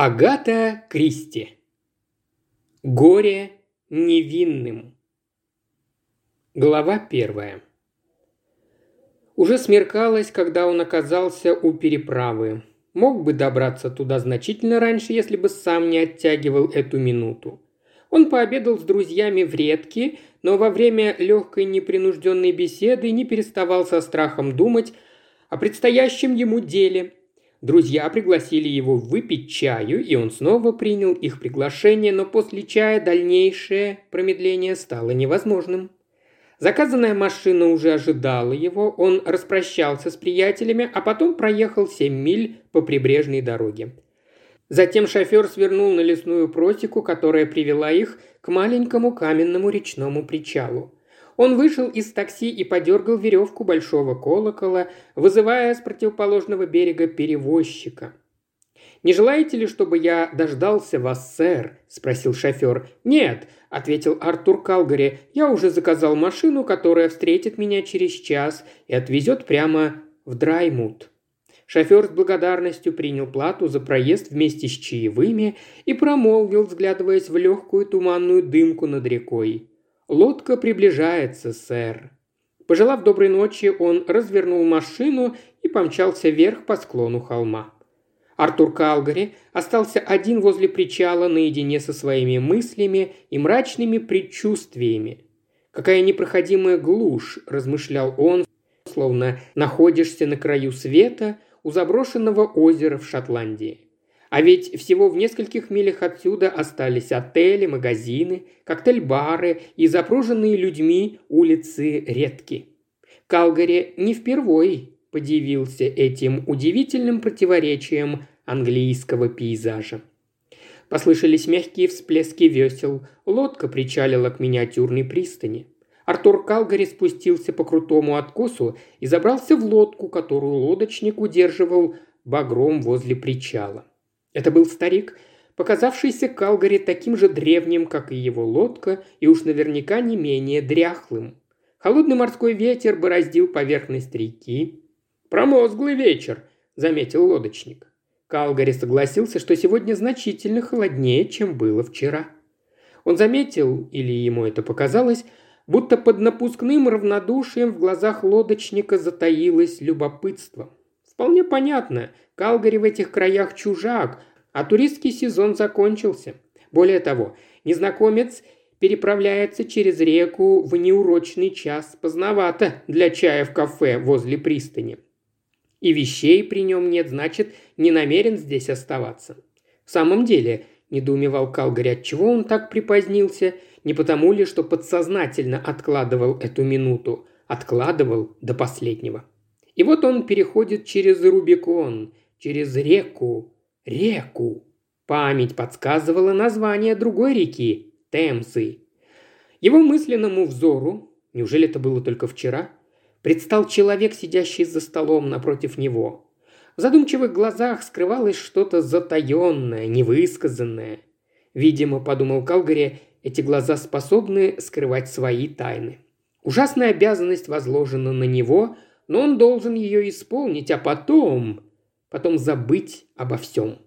Агата Кристи. Горе невинным. Глава первая. Уже смеркалось, когда он оказался у переправы. Мог бы добраться туда значительно раньше, если бы сам не оттягивал эту минуту. Он пообедал с друзьями в редке, но во время легкой непринужденной беседы не переставал со страхом думать о предстоящем ему деле – Друзья пригласили его выпить чаю, и он снова принял их приглашение, но после чая дальнейшее промедление стало невозможным. Заказанная машина уже ожидала его, он распрощался с приятелями, а потом проехал семь миль по прибрежной дороге. Затем шофер свернул на лесную просеку, которая привела их к маленькому каменному речному причалу. Он вышел из такси и подергал веревку большого колокола, вызывая с противоположного берега перевозчика. «Не желаете ли, чтобы я дождался вас, сэр?» – спросил шофер. «Нет», – ответил Артур Калгари. «Я уже заказал машину, которая встретит меня через час и отвезет прямо в Драймут». Шофер с благодарностью принял плату за проезд вместе с чаевыми и промолвил, взглядываясь в легкую туманную дымку над рекой. «Лодка приближается, сэр». Пожелав доброй ночи, он развернул машину и помчался вверх по склону холма. Артур Калгари остался один возле причала наедине со своими мыслями и мрачными предчувствиями. «Какая непроходимая глушь», – размышлял он, словно находишься на краю света у заброшенного озера в Шотландии. А ведь всего в нескольких милях отсюда остались отели, магазины, коктейль-бары и запруженные людьми улицы редки. Калгари не впервой подивился этим удивительным противоречием английского пейзажа. Послышались мягкие всплески весел, лодка причалила к миниатюрной пристани. Артур Калгари спустился по крутому откосу и забрался в лодку, которую лодочник удерживал багром возле причала. Это был старик, показавшийся Калгари таким же древним, как и его лодка, и уж наверняка не менее дряхлым. Холодный морской ветер бороздил поверхность реки. «Промозглый вечер», — заметил лодочник. Калгари согласился, что сегодня значительно холоднее, чем было вчера. Он заметил, или ему это показалось, будто под напускным равнодушием в глазах лодочника затаилось любопытство. Вполне понятно, Калгари в этих краях чужак, а туристский сезон закончился. Более того, незнакомец переправляется через реку в неурочный час, поздновато для чая в кафе возле пристани. И вещей при нем нет, значит, не намерен здесь оставаться. В самом деле, недоумевал Калгари, отчего он так припозднился, не потому ли, что подсознательно откладывал эту минуту, откладывал до последнего. И вот он переходит через Рубикон, через реку, реку. Память подсказывала название другой реки – Темсы. Его мысленному взору, неужели это было только вчера, предстал человек, сидящий за столом напротив него. В задумчивых глазах скрывалось что-то затаенное, невысказанное. Видимо, подумал Калгари, эти глаза способны скрывать свои тайны. Ужасная обязанность возложена на него, но он должен ее исполнить, а потом потом забыть обо всем.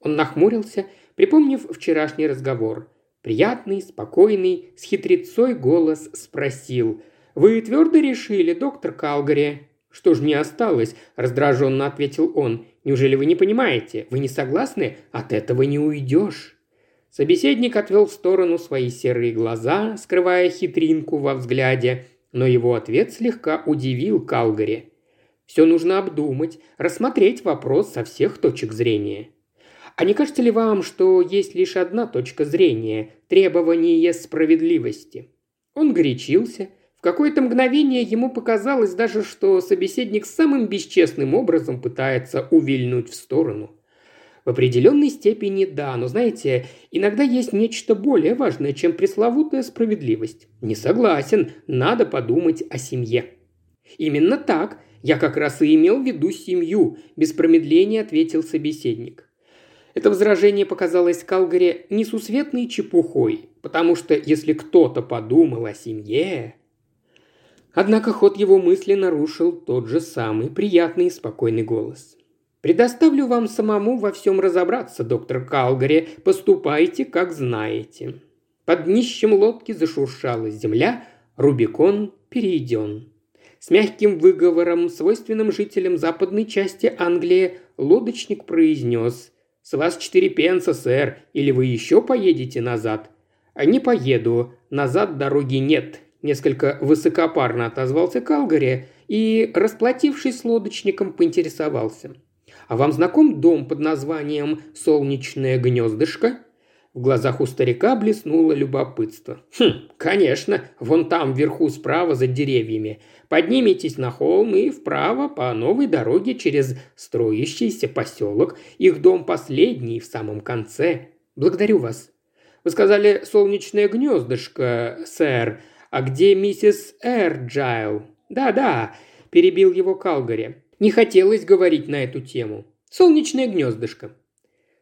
Он нахмурился, припомнив вчерашний разговор. Приятный, спокойный, с хитрецой голос спросил. «Вы твердо решили, доктор Калгари?» «Что ж мне осталось?» – раздраженно ответил он. «Неужели вы не понимаете? Вы не согласны? От этого не уйдешь». Собеседник отвел в сторону свои серые глаза, скрывая хитринку во взгляде, но его ответ слегка удивил Калгари. Все нужно обдумать, рассмотреть вопрос со всех точек зрения. А не кажется ли вам, что есть лишь одна точка зрения – требование справедливости? Он горячился. В какое-то мгновение ему показалось даже, что собеседник самым бесчестным образом пытается увильнуть в сторону. В определенной степени да, но знаете, иногда есть нечто более важное, чем пресловутая справедливость. Не согласен, надо подумать о семье. Именно так – «Я как раз и имел в виду семью», – без промедления ответил собеседник. Это возражение показалось Калгаре несусветной чепухой, потому что если кто-то подумал о семье... Однако ход его мысли нарушил тот же самый приятный и спокойный голос. «Предоставлю вам самому во всем разобраться, доктор Калгари. Поступайте, как знаете». Под днищем лодки зашуршала земля, Рубикон перейден. С мягким выговором, свойственным жителям западной части Англии, лодочник произнес «С вас четыре пенса, сэр, или вы еще поедете назад?» «А «Не поеду. Назад дороги нет», – несколько высокопарно отозвался Калгари и, расплатившись с лодочником, поинтересовался. «А вам знаком дом под названием «Солнечное гнездышко»?» В глазах у старика блеснуло любопытство. «Хм, конечно, вон там вверху справа за деревьями. Подниметесь на холм и вправо по новой дороге через строящийся поселок. Их дом последний, в самом конце. Благодарю вас». «Вы сказали «солнечное гнездышко», сэр. А где миссис Эрджайл?» «Да-да», – перебил его Калгари. «Не хотелось говорить на эту тему. Солнечное гнездышко.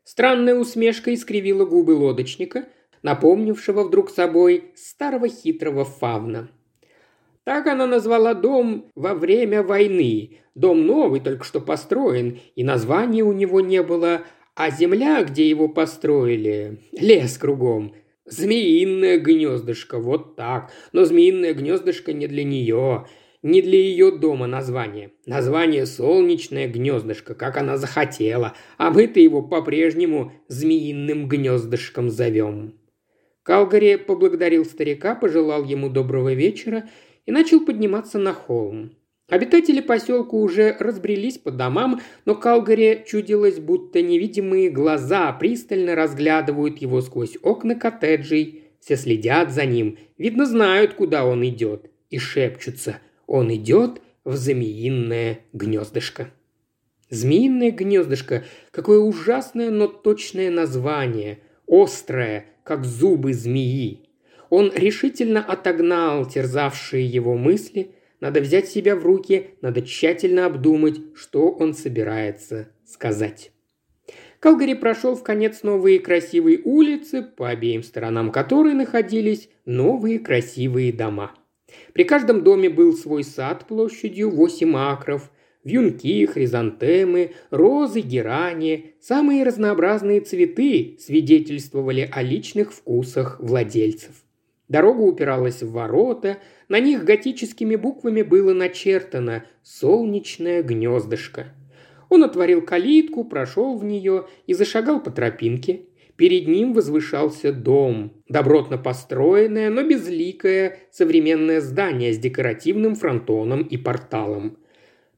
Странная усмешка искривила губы лодочника, напомнившего вдруг собой старого хитрого фавна. Так она назвала дом во время войны. Дом новый, только что построен, и названия у него не было, а земля, где его построили, лес кругом. Змеиное гнездышко, вот так. Но змеиное гнездышко не для нее не для ее дома название. Название «Солнечное гнездышко», как она захотела, а мы-то его по-прежнему «Змеиным гнездышком» зовем. Калгари поблагодарил старика, пожелал ему доброго вечера и начал подниматься на холм. Обитатели поселка уже разбрелись по домам, но Калгари чудилось, будто невидимые глаза пристально разглядывают его сквозь окна коттеджей. Все следят за ним, видно, знают, куда он идет, и шепчутся – он идет в змеиное гнездышко. Змеиное гнездышко – какое ужасное, но точное название. Острое, как зубы змеи. Он решительно отогнал терзавшие его мысли. Надо взять себя в руки, надо тщательно обдумать, что он собирается сказать. Калгари прошел в конец новые красивые улицы, по обеим сторонам которой находились новые красивые дома – при каждом доме был свой сад площадью 8 акров, вьюнки, хризантемы, розы, герани, самые разнообразные цветы свидетельствовали о личных вкусах владельцев. Дорога упиралась в ворота, на них готическими буквами было начертано «Солнечное гнездышко». Он отворил калитку, прошел в нее и зашагал по тропинке. Перед ним возвышался дом, добротно построенное, но безликое современное здание с декоративным фронтоном и порталом.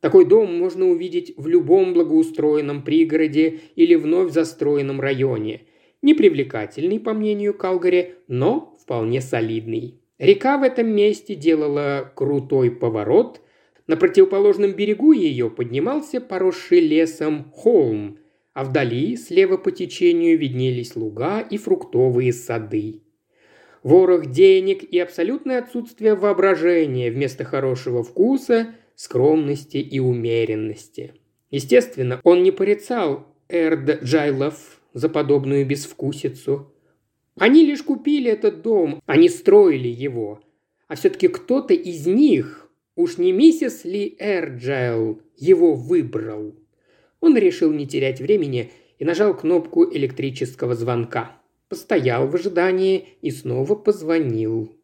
Такой дом можно увидеть в любом благоустроенном пригороде или вновь застроенном районе. Непривлекательный, по мнению Калгари, но вполне солидный. Река в этом месте делала крутой поворот. На противоположном берегу ее поднимался поросший лесом холм, а вдали, слева по течению, виднелись луга и фруктовые сады. Ворох денег и абсолютное отсутствие воображения вместо хорошего вкуса, скромности и умеренности. Естественно, он не порицал Эрд Джайлов за подобную безвкусицу. Они лишь купили этот дом, они строили его. А все-таки кто-то из них, уж не миссис Ли Эрджайл, его выбрал. Он решил не терять времени и нажал кнопку электрического звонка. Постоял в ожидании и снова позвонил.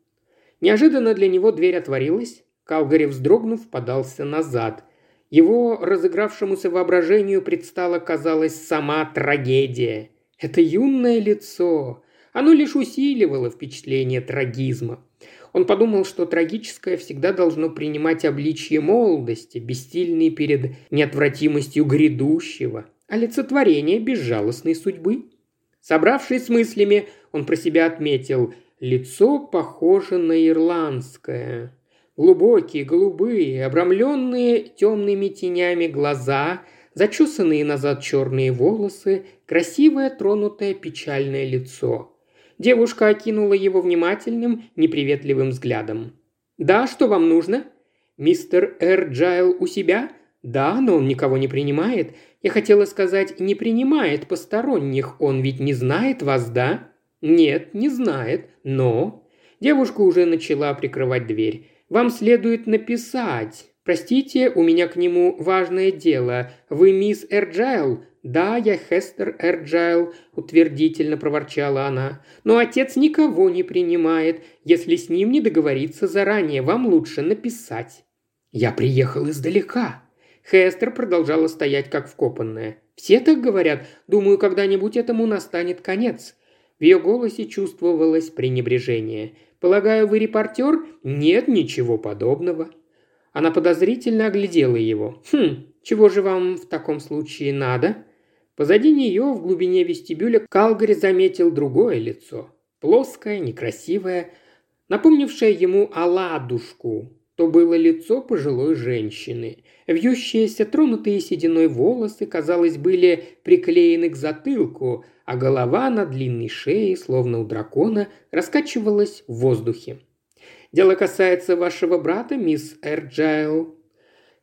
Неожиданно для него дверь отворилась. Калгари, вздрогнув, подался назад. Его разыгравшемуся воображению предстала, казалось, сама трагедия. Это юное лицо. Оно лишь усиливало впечатление трагизма. Он подумал, что трагическое всегда должно принимать обличье молодости, бессильной перед неотвратимостью грядущего, олицетворение безжалостной судьбы. Собравшись с мыслями, он про себя отметил «лицо похоже на ирландское». Глубокие, голубые, обрамленные темными тенями глаза, зачесанные назад черные волосы, красивое тронутое печальное лицо – Девушка окинула его внимательным, неприветливым взглядом. «Да, что вам нужно?» «Мистер Эрджайл у себя?» «Да, но он никого не принимает. Я хотела сказать, не принимает посторонних. Он ведь не знает вас, да?» «Нет, не знает. Но...» Девушка уже начала прикрывать дверь. «Вам следует написать. «Простите, у меня к нему важное дело. Вы мисс Эрджайл?» «Да, я Хестер Эрджайл», – утвердительно проворчала она. «Но отец никого не принимает. Если с ним не договориться заранее, вам лучше написать». «Я приехал издалека». Хестер продолжала стоять как вкопанная. «Все так говорят. Думаю, когда-нибудь этому настанет конец». В ее голосе чувствовалось пренебрежение. «Полагаю, вы репортер?» «Нет, ничего подобного». Она подозрительно оглядела его. «Хм, чего же вам в таком случае надо?» Позади нее, в глубине вестибюля, Калгари заметил другое лицо. Плоское, некрасивое, напомнившее ему оладушку. То было лицо пожилой женщины. Вьющиеся, тронутые сединой волосы, казалось, были приклеены к затылку, а голова на длинной шее, словно у дракона, раскачивалась в воздухе. Дело касается вашего брата, мисс Эрджайл».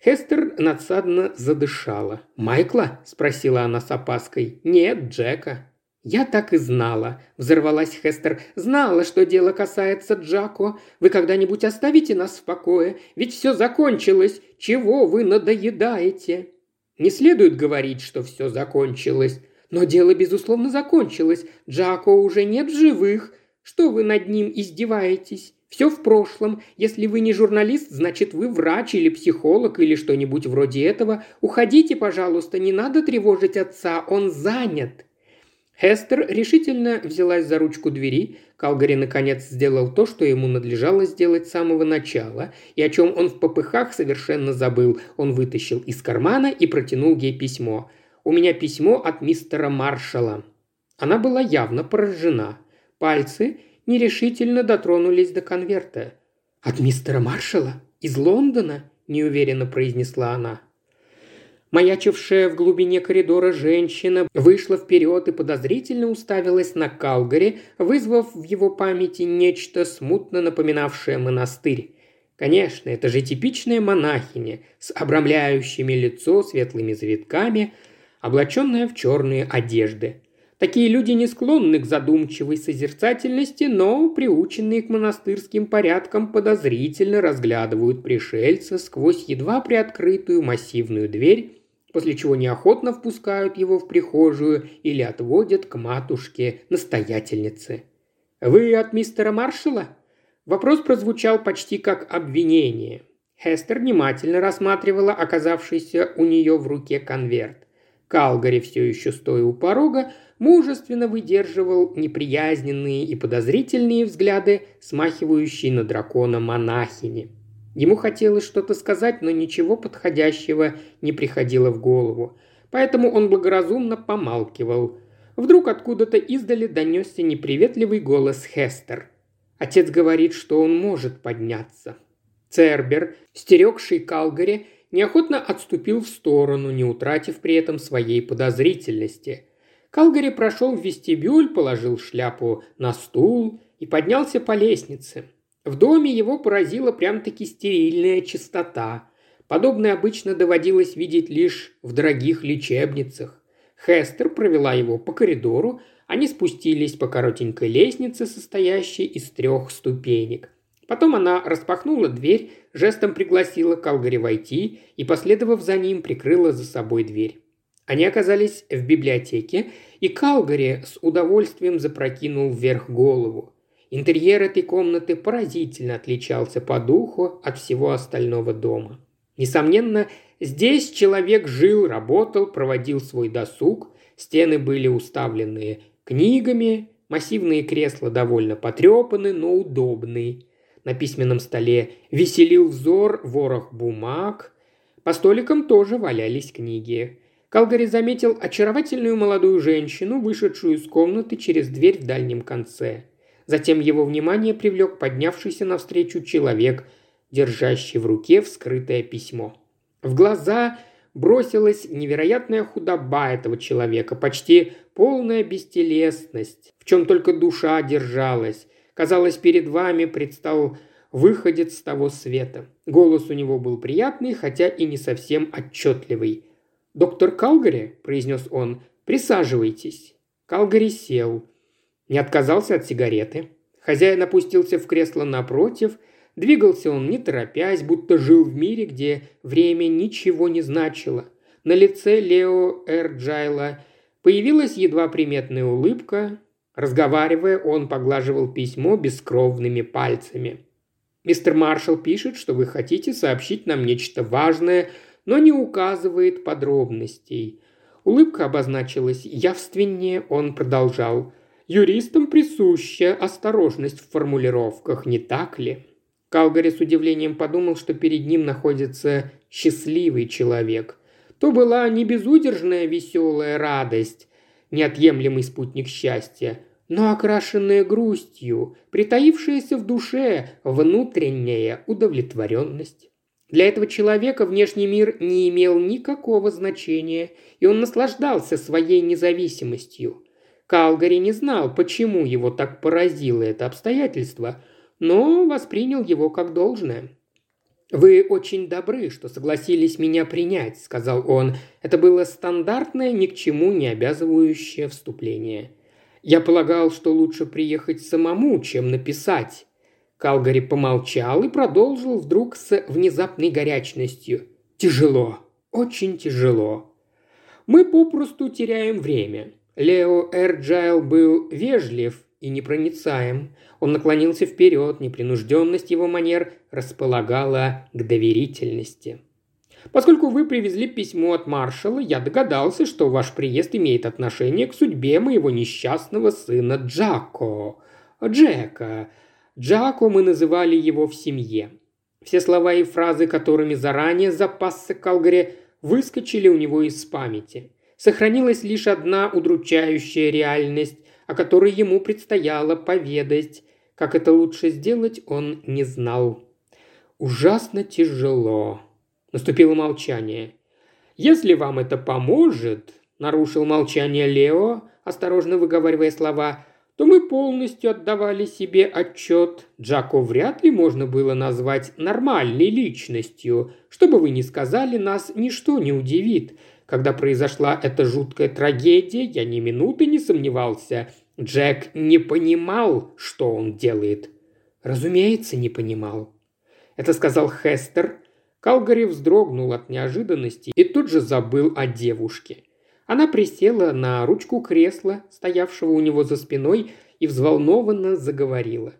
Хестер надсадно задышала. «Майкла?» – спросила она с опаской. «Нет, Джека». «Я так и знала», – взорвалась Хестер. «Знала, что дело касается Джако. Вы когда-нибудь оставите нас в покое? Ведь все закончилось. Чего вы надоедаете?» «Не следует говорить, что все закончилось. Но дело, безусловно, закончилось. Джако уже нет в живых. Что вы над ним издеваетесь? Все в прошлом. Если вы не журналист, значит вы врач или психолог или что-нибудь вроде этого. Уходите, пожалуйста, не надо тревожить отца, он занят». Хестер решительно взялась за ручку двери. Калгари наконец сделал то, что ему надлежало сделать с самого начала, и о чем он в попыхах совершенно забыл. Он вытащил из кармана и протянул ей письмо. «У меня письмо от мистера Маршала». Она была явно поражена. Пальцы нерешительно дотронулись до конверта. «От мистера Маршала? Из Лондона?» – неуверенно произнесла она. Маячившая в глубине коридора женщина вышла вперед и подозрительно уставилась на Калгари, вызвав в его памяти нечто смутно напоминавшее монастырь. Конечно, это же типичная монахиня с обрамляющими лицо светлыми завитками, облаченная в черные одежды. Такие люди не склонны к задумчивой созерцательности, но, приученные к монастырским порядкам, подозрительно разглядывают пришельца сквозь едва приоткрытую массивную дверь, после чего неохотно впускают его в прихожую или отводят к матушке-настоятельнице. «Вы от мистера Маршала?» Вопрос прозвучал почти как обвинение. Хестер внимательно рассматривала оказавшийся у нее в руке конверт. Калгари, все еще стоя у порога, мужественно выдерживал неприязненные и подозрительные взгляды, смахивающие на дракона монахини. Ему хотелось что-то сказать, но ничего подходящего не приходило в голову. Поэтому он благоразумно помалкивал. Вдруг откуда-то издали донесся неприветливый голос Хестер. Отец говорит, что он может подняться. Цербер, стерегший Калгари, неохотно отступил в сторону, не утратив при этом своей подозрительности. Калгари прошел в вестибюль, положил шляпу на стул и поднялся по лестнице. В доме его поразила прям-таки стерильная чистота. Подобное обычно доводилось видеть лишь в дорогих лечебницах. Хестер провела его по коридору, они спустились по коротенькой лестнице, состоящей из трех ступенек. Потом она распахнула дверь, жестом пригласила Калгари войти и, последовав за ним, прикрыла за собой дверь. Они оказались в библиотеке, и Калгари с удовольствием запрокинул вверх голову. Интерьер этой комнаты поразительно отличался по духу от всего остального дома. Несомненно, здесь человек жил, работал, проводил свой досуг, стены были уставлены книгами, массивные кресла довольно потрепаны, но удобные – на письменном столе веселил взор ворох бумаг. По столикам тоже валялись книги. Калгари заметил очаровательную молодую женщину, вышедшую из комнаты через дверь в дальнем конце. Затем его внимание привлек поднявшийся навстречу человек, держащий в руке вскрытое письмо. В глаза бросилась невероятная худоба этого человека, почти полная бестелесность, в чем только душа держалась, Казалось, перед вами предстал выходец с того света. Голос у него был приятный, хотя и не совсем отчетливый. «Доктор Калгари», – произнес он, – «присаживайтесь». Калгари сел. Не отказался от сигареты. Хозяин опустился в кресло напротив, Двигался он не торопясь, будто жил в мире, где время ничего не значило. На лице Лео Эрджайла появилась едва приметная улыбка. Разговаривая, он поглаживал письмо бескровными пальцами. «Мистер Маршалл пишет, что вы хотите сообщить нам нечто важное, но не указывает подробностей. Улыбка обозначилась явственнее, он продолжал. «Юристам присуща осторожность в формулировках, не так ли?» Калгари с удивлением подумал, что перед ним находится счастливый человек. То была не безудержная веселая радость, неотъемлемый спутник счастья, но окрашенная грустью, притаившаяся в душе внутренняя удовлетворенность. Для этого человека внешний мир не имел никакого значения, и он наслаждался своей независимостью. Калгари не знал, почему его так поразило это обстоятельство, но воспринял его как должное. «Вы очень добры, что согласились меня принять», – сказал он. Это было стандартное, ни к чему не обязывающее вступление. «Я полагал, что лучше приехать самому, чем написать. Калгари помолчал и продолжил вдруг с внезапной горячностью. «Тяжело, очень тяжело. Мы попросту теряем время. Лео Эрджайл был вежлив и непроницаем. Он наклонился вперед, непринужденность его манер располагала к доверительности. Поскольку вы привезли письмо от маршала, я догадался, что ваш приезд имеет отношение к судьбе моего несчастного сына Джако. Джека, Джако мы называли его в семье. Все слова и фразы, которыми заранее запасся Калгари, выскочили у него из памяти. Сохранилась лишь одна удручающая реальность, о которой ему предстояло поведать. Как это лучше сделать, он не знал. «Ужасно тяжело». Наступило молчание. «Если вам это поможет», – нарушил молчание Лео, осторожно выговаривая слова, то мы полностью отдавали себе отчет. Джако вряд ли можно было назвать нормальной личностью. Что бы вы ни сказали, нас ничто не удивит. Когда произошла эта жуткая трагедия, я ни минуты не сомневался. Джек не понимал, что он делает. Разумеется, не понимал. Это сказал Хестер. Калгари вздрогнул от неожиданности и тут же забыл о девушке – она присела на ручку кресла, стоявшего у него за спиной, и взволнованно заговорила.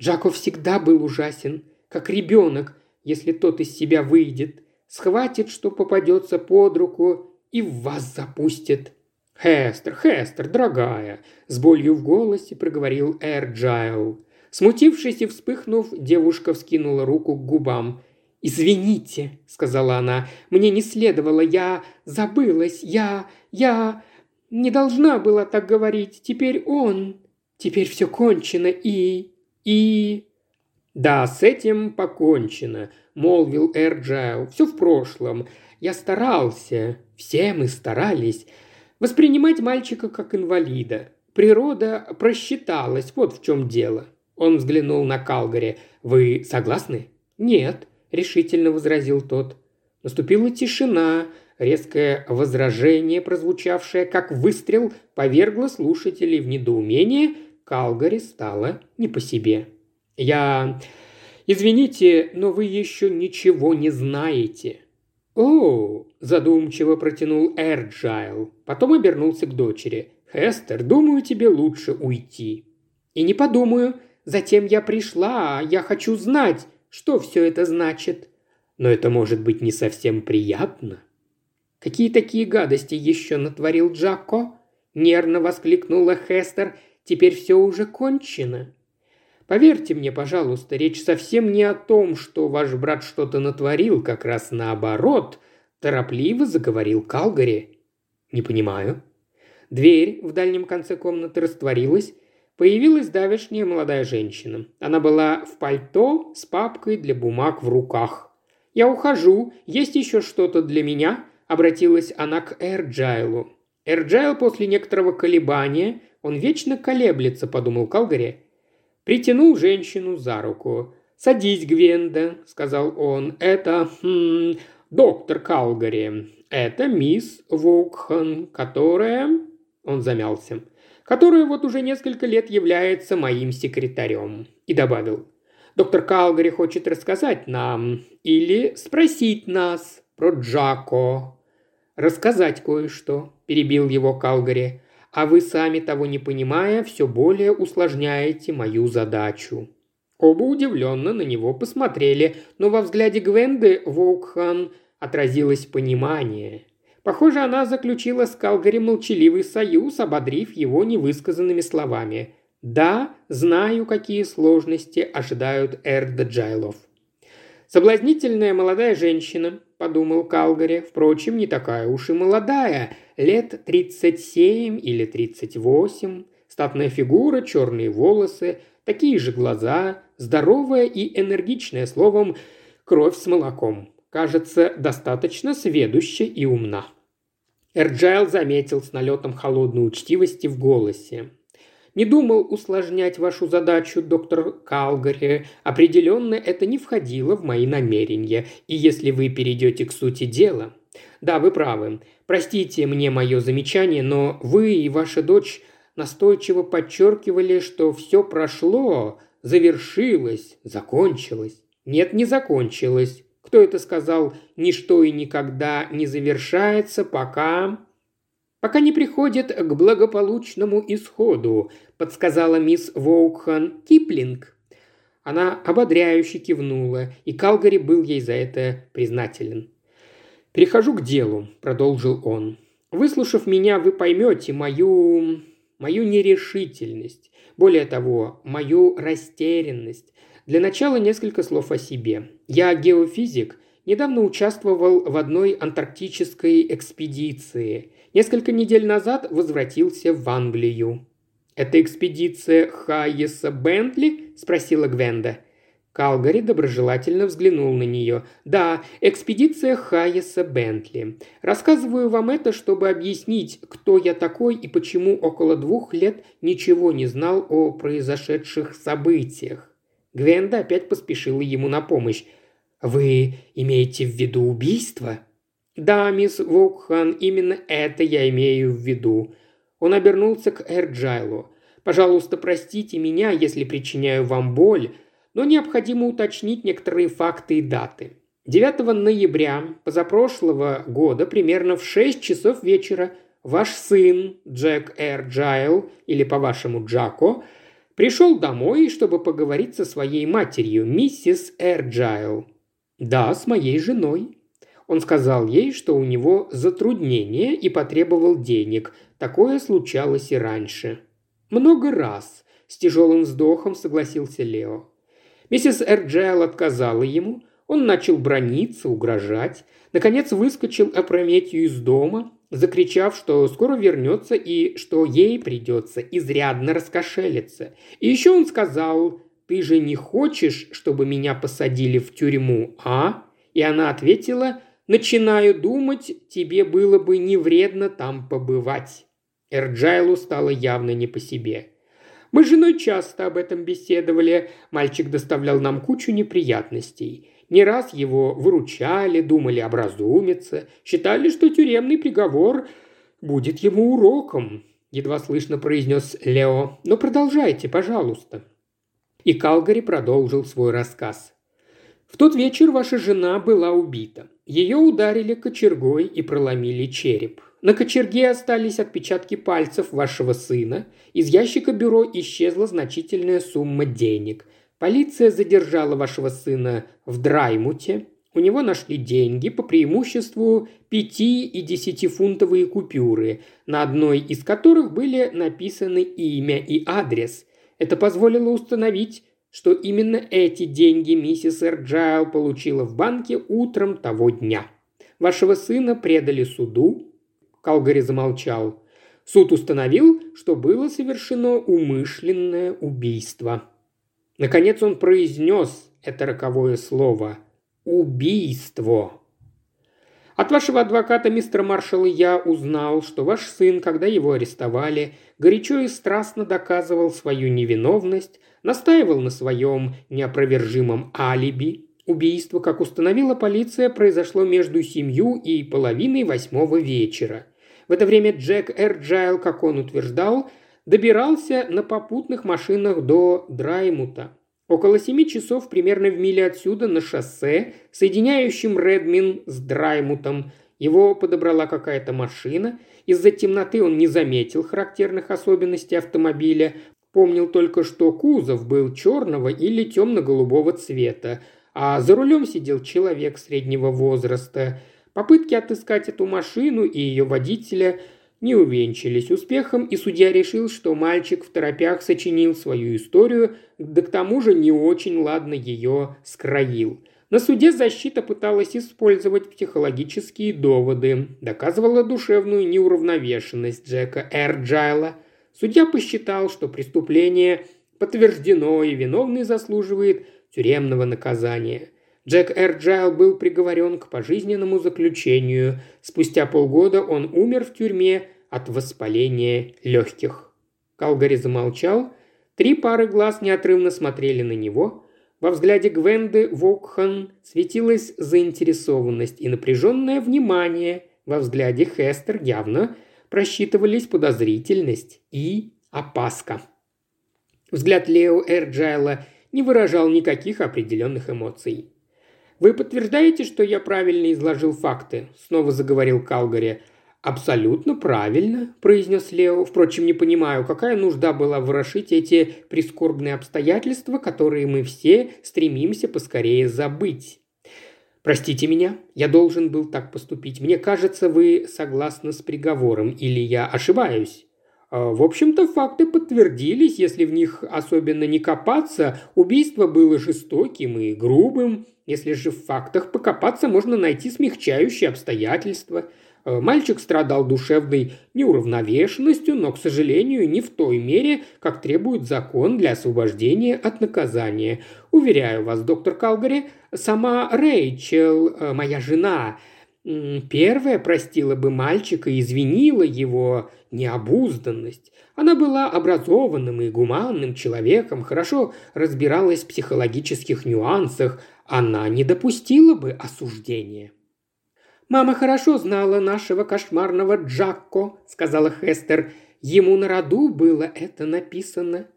Джако всегда был ужасен, как ребенок, если тот из себя выйдет, схватит, что попадется под руку и в вас запустит. «Хестер, Хестер, дорогая!» – с болью в голосе проговорил Эрджайл. Смутившись и вспыхнув, девушка вскинула руку к губам. «Извините», – сказала она, – «мне не следовало, я забылась, я... я... не должна была так говорить, теперь он... теперь все кончено и... и...» «Да, с этим покончено», – молвил Эрджайл. «Все в прошлом. Я старался, все мы старались, воспринимать мальчика как инвалида. Природа просчиталась, вот в чем дело». Он взглянул на Калгари. «Вы согласны?» «Нет», – решительно возразил тот. Наступила тишина, резкое возражение, прозвучавшее как выстрел, повергло слушателей в недоумение, Калгари стало не по себе. «Я... Извините, но вы еще ничего не знаете». «О!» – задумчиво протянул Эрджайл. Потом обернулся к дочери. «Хестер, думаю, тебе лучше уйти». «И не подумаю. Затем я пришла, я хочу знать, что все это значит? Но это может быть не совсем приятно. Какие такие гадости еще натворил Джако? Нервно воскликнула Хестер. Теперь все уже кончено. Поверьте мне, пожалуйста, речь совсем не о том, что ваш брат что-то натворил, как раз наоборот, торопливо заговорил Калгари. Не понимаю. Дверь в дальнем конце комнаты растворилась, Появилась давешняя молодая женщина. Она была в пальто с папкой для бумаг в руках. «Я ухожу. Есть еще что-то для меня?» – обратилась она к Эрджайлу. Эрджайл после некоторого колебания, он вечно колеблется, подумал Калгари, притянул женщину за руку. «Садись, Гвенда», – сказал он. «Это... Хм, доктор Калгари. Это мисс Вокхан, которая...» Он замялся которая вот уже несколько лет является моим секретарем». И добавил, Доктор Калгари хочет рассказать нам или спросить нас про Джако. Рассказать кое-что, перебил его Калгари. А вы сами того не понимая, все более усложняете мою задачу. Оба удивленно на него посмотрели, но во взгляде Гвенды Воукхан отразилось понимание. Похоже, она заключила с Калгари молчаливый союз, ободрив его невысказанными словами. «Да, знаю, какие сложности ожидают Эрда Джайлов». «Соблазнительная молодая женщина», – подумал Калгари, впрочем, не такая уж и молодая, лет 37 или 38, статная фигура, черные волосы, такие же глаза, здоровая и энергичная, словом, кровь с молоком. Кажется, достаточно сведуща и умна. Эрджайл заметил с налетом холодной учтивости в голосе. «Не думал усложнять вашу задачу, доктор Калгари. Определенно это не входило в мои намерения. И если вы перейдете к сути дела...» «Да, вы правы. Простите мне мое замечание, но вы и ваша дочь настойчиво подчеркивали, что все прошло, завершилось, закончилось. Нет, не закончилось. Кто это сказал «ничто и никогда не завершается, пока...» «Пока не приходит к благополучному исходу», – подсказала мисс Воукхан Киплинг. Она ободряюще кивнула, и Калгари был ей за это признателен. «Перехожу к делу», – продолжил он. «Выслушав меня, вы поймете мою... мою нерешительность. Более того, мою растерянность. Для начала несколько слов о себе. Я геофизик, недавно участвовал в одной антарктической экспедиции. Несколько недель назад возвратился в Англию. «Это экспедиция Хайеса Бентли?» – спросила Гвенда. Калгари доброжелательно взглянул на нее. «Да, экспедиция Хайеса Бентли. Рассказываю вам это, чтобы объяснить, кто я такой и почему около двух лет ничего не знал о произошедших событиях. Гвенда опять поспешила ему на помощь. «Вы имеете в виду убийство?» «Да, мисс Вокхан, именно это я имею в виду». Он обернулся к Эрджайлу. «Пожалуйста, простите меня, если причиняю вам боль, но необходимо уточнить некоторые факты и даты. 9 ноября позапрошлого года, примерно в 6 часов вечера, ваш сын Джек Эрджайл, или по-вашему Джако, Пришел домой, чтобы поговорить со своей матерью, миссис Эрджайл. Да, с моей женой. Он сказал ей, что у него затруднение и потребовал денег. Такое случалось и раньше. Много раз. С тяжелым вздохом согласился Лео. Миссис Эрджайл отказала ему. Он начал брониться, угрожать. Наконец выскочил опрометью из дома, закричав, что скоро вернется и что ей придется изрядно раскошелиться. И еще он сказал, «Ты же не хочешь, чтобы меня посадили в тюрьму, а?» И она ответила, «Начинаю думать, тебе было бы не вредно там побывать». Эрджайлу стало явно не по себе. Мы с женой часто об этом беседовали. Мальчик доставлял нам кучу неприятностей. Не раз его выручали, думали образумиться, считали, что тюремный приговор будет ему уроком», – едва слышно произнес Лео. «Но продолжайте, пожалуйста». И Калгари продолжил свой рассказ. «В тот вечер ваша жена была убита. Ее ударили кочергой и проломили череп. На кочерге остались отпечатки пальцев вашего сына. Из ящика бюро исчезла значительная сумма денег. Полиция задержала вашего сына в Драймуте. У него нашли деньги, по преимуществу пяти и десятифунтовые купюры, на одной из которых были написаны имя и адрес. Это позволило установить, что именно эти деньги миссис Эрджайл получила в банке утром того дня. Вашего сына предали суду. Калгари замолчал. Суд установил, что было совершено умышленное убийство. Наконец он произнес это роковое слово «убийство». От вашего адвоката, мистер маршал, я узнал, что ваш сын, когда его арестовали, горячо и страстно доказывал свою невиновность, настаивал на своем неопровержимом алиби. Убийство, как установила полиция, произошло между семью и половиной восьмого вечера. В это время Джек Эрджайл, как он утверждал, добирался на попутных машинах до Драймута. Около семи часов примерно в миле отсюда на шоссе, соединяющем Редмин с Драймутом, его подобрала какая-то машина. Из-за темноты он не заметил характерных особенностей автомобиля, помнил только, что кузов был черного или темно-голубого цвета, а за рулем сидел человек среднего возраста. Попытки отыскать эту машину и ее водителя не увенчались успехом, и судья решил, что мальчик в торопях сочинил свою историю, да к тому же не очень ладно ее скроил. На суде защита пыталась использовать психологические доводы, доказывала душевную неуравновешенность Джека Эрджайла. Судья посчитал, что преступление подтверждено и виновный заслуживает тюремного наказания. Джек Эрджайл был приговорен к пожизненному заключению. Спустя полгода он умер в тюрьме от воспаления легких. Калгари замолчал. Три пары глаз неотрывно смотрели на него. Во взгляде Гвенды Вокхан светилась заинтересованность и напряженное внимание. Во взгляде Хестер явно просчитывались подозрительность и опаска. Взгляд Лео Эрджайла не выражал никаких определенных эмоций. «Вы подтверждаете, что я правильно изложил факты?» – снова заговорил Калгари. «Абсолютно правильно», – произнес Лео. «Впрочем, не понимаю, какая нужда была ворошить эти прискорбные обстоятельства, которые мы все стремимся поскорее забыть». «Простите меня, я должен был так поступить. Мне кажется, вы согласны с приговором, или я ошибаюсь?» А, в общем-то, факты подтвердились, если в них особенно не копаться. Убийство было жестоким и грубым. Если же в фактах покопаться, можно найти смягчающие обстоятельства. А, мальчик страдал душевной неуравновешенностью, но, к сожалению, не в той мере, как требует закон для освобождения от наказания. Уверяю вас, доктор Калгари, сама Рэйчел, а, моя жена, Первая простила бы мальчика и извинила его необузданность. Она была образованным и гуманным человеком, хорошо разбиралась в психологических нюансах, она не допустила бы осуждения. «Мама хорошо знала нашего кошмарного Джакко», — сказала Хестер. «Ему на роду было это написано».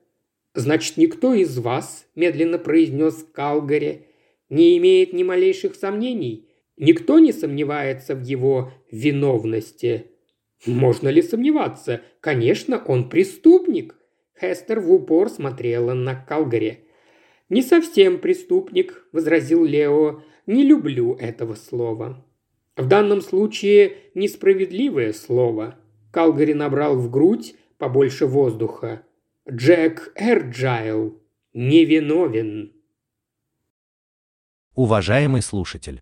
«Значит, никто из вас», — медленно произнес Калгари, — «не имеет ни малейших сомнений, Никто не сомневается в его виновности. Можно ли сомневаться? Конечно, он преступник. Хестер в упор смотрела на Калгари. «Не совсем преступник», – возразил Лео. «Не люблю этого слова». В данном случае несправедливое слово. Калгари набрал в грудь побольше воздуха. Джек Эрджайл невиновен. Уважаемый слушатель,